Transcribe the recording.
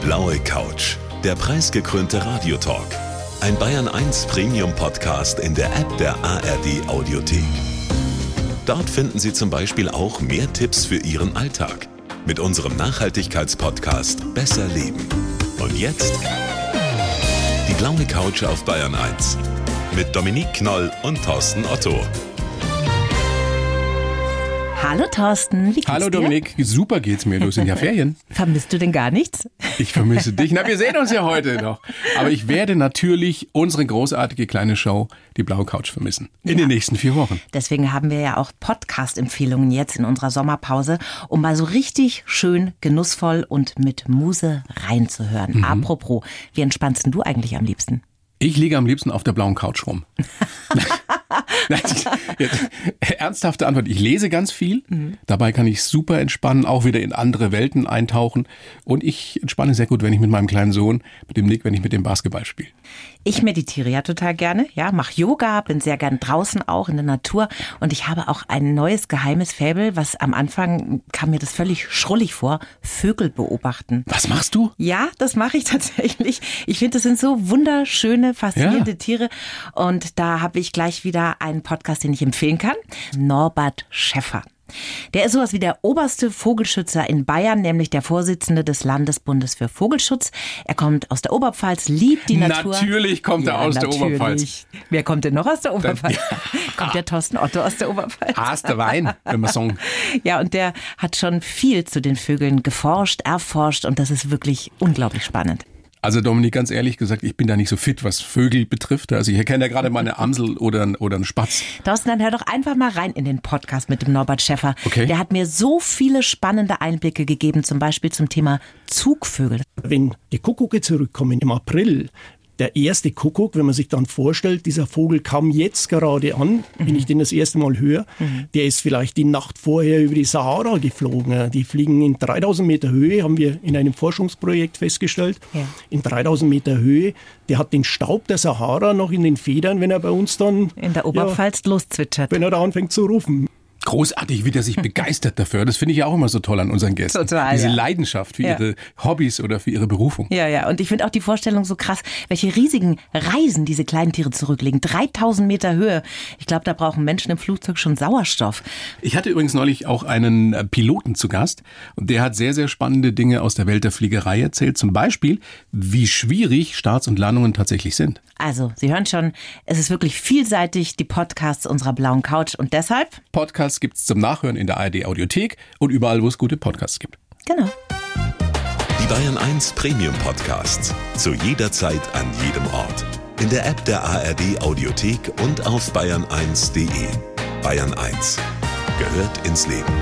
blaue Couch, der preisgekrönte Radiotalk. Ein Bayern 1 Premium Podcast in der App der ARD Audiothek. Dort finden Sie zum Beispiel auch mehr Tipps für Ihren Alltag mit unserem Nachhaltigkeitspodcast Besser Leben. Und jetzt die blaue Couch auf Bayern 1 mit Dominique Knoll und Thorsten Otto. Hallo Thorsten, wie geht's Hallo dir? Dominik, super geht's mir. Du sind ja Ferien. Vermisst du denn gar nichts? Ich vermisse dich. Na, wir sehen uns ja heute noch. Aber ich werde natürlich unsere großartige kleine Show, die Blaue Couch, vermissen. In den nächsten vier Wochen. Deswegen haben wir ja auch Podcast-Empfehlungen jetzt in unserer Sommerpause, um mal so richtig schön genussvoll und mit Muse reinzuhören. Mhm. Apropos, wie entspannst denn du eigentlich am liebsten? Ich liege am liebsten auf der blauen Couch rum. Nein, jetzt, ernsthafte Antwort. Ich lese ganz viel. Dabei kann ich super entspannen, auch wieder in andere Welten eintauchen. Und ich entspanne sehr gut, wenn ich mit meinem kleinen Sohn, mit dem Nick, wenn ich mit dem Basketball spiele. Ich meditiere ja total gerne, ja, mache Yoga, bin sehr gern draußen auch in der Natur und ich habe auch ein neues geheimes Faible, was am Anfang kam mir das völlig schrullig vor, Vögel beobachten. Was machst du? Ja, das mache ich tatsächlich. Ich finde, das sind so wunderschöne, faszinierende Ja. Tiere. Und da habe ich gleich wieder einen Podcast, den ich empfehlen kann. Norbert Schäffer. Der ist sowas wie der oberste Vogelschützer in Bayern, nämlich der Vorsitzende des Landesbundes für Vogelschutz. Er kommt aus der Oberpfalz, liebt die Natur. Natürlich kommt er aus der Oberpfalz. Wer kommt denn noch aus der Oberpfalz? kommt der Thorsten Otto aus der Oberpfalz? Hast der Wein, wenn man sagen. Ja, und der hat schon viel zu den Vögeln geforscht, erforscht und das ist wirklich unglaublich spannend. Also Dominik, ganz ehrlich gesagt, ich bin da nicht so fit, was Vögel betrifft. Also ich erkenne ja gerade mal eine Amsel oder, oder einen Spatz. Thorsten, dann hör doch einfach mal rein in den Podcast mit dem Norbert Schäffer. Okay. Der hat mir so viele spannende Einblicke gegeben, zum Beispiel zum Thema Zugvögel. Wenn die Kuckucke zurückkommen im April, der erste Kuckuck, wenn man sich dann vorstellt, dieser Vogel kam jetzt gerade an, wenn ich den das erste Mal höre, der ist vielleicht die Nacht vorher über die Sahara geflogen. Die fliegen in 3000 Meter Höhe, haben wir in einem Forschungsprojekt festgestellt. Ja. In 3000 Meter Höhe, der hat den Staub der Sahara noch in den Federn, wenn er bei uns dann In der ja, Oberpfalz loszwitschert. wenn er da anfängt zu rufen. Großartig, wie der sich begeistert dafür. Das finde ich ja auch immer so toll an unseren Gästen. Total, Diese ja. Leidenschaft für Ja. ihre Hobbys oder für ihre Berufung. Ja, ja. Und ich finde auch die Vorstellung so krass, welche riesigen Reisen diese kleinen Tiere zurücklegen. 3000 Meter Höhe. Ich glaube, da brauchen Menschen im Flugzeug schon Sauerstoff. Ich hatte übrigens neulich auch einen äh, Piloten zu Gast und der hat sehr, sehr spannende Dinge aus der Welt der Fliegerei erzählt. Zum Beispiel, wie schwierig Starts und Landungen tatsächlich sind. Also, Sie hören schon, es ist wirklich vielseitig, die Podcasts unserer blauen Couch. Und deshalb, Podcasts gibt's zum Nachhören in der ARD Audiothek und überall, wo es gute Podcasts gibt. genau. Die Bayern 1 Premium Podcasts. Zu jeder Zeit, an jedem Ort. In der App der ARD Audiothek und auf bayern1.de. Bayern 1 gehört ins Leben.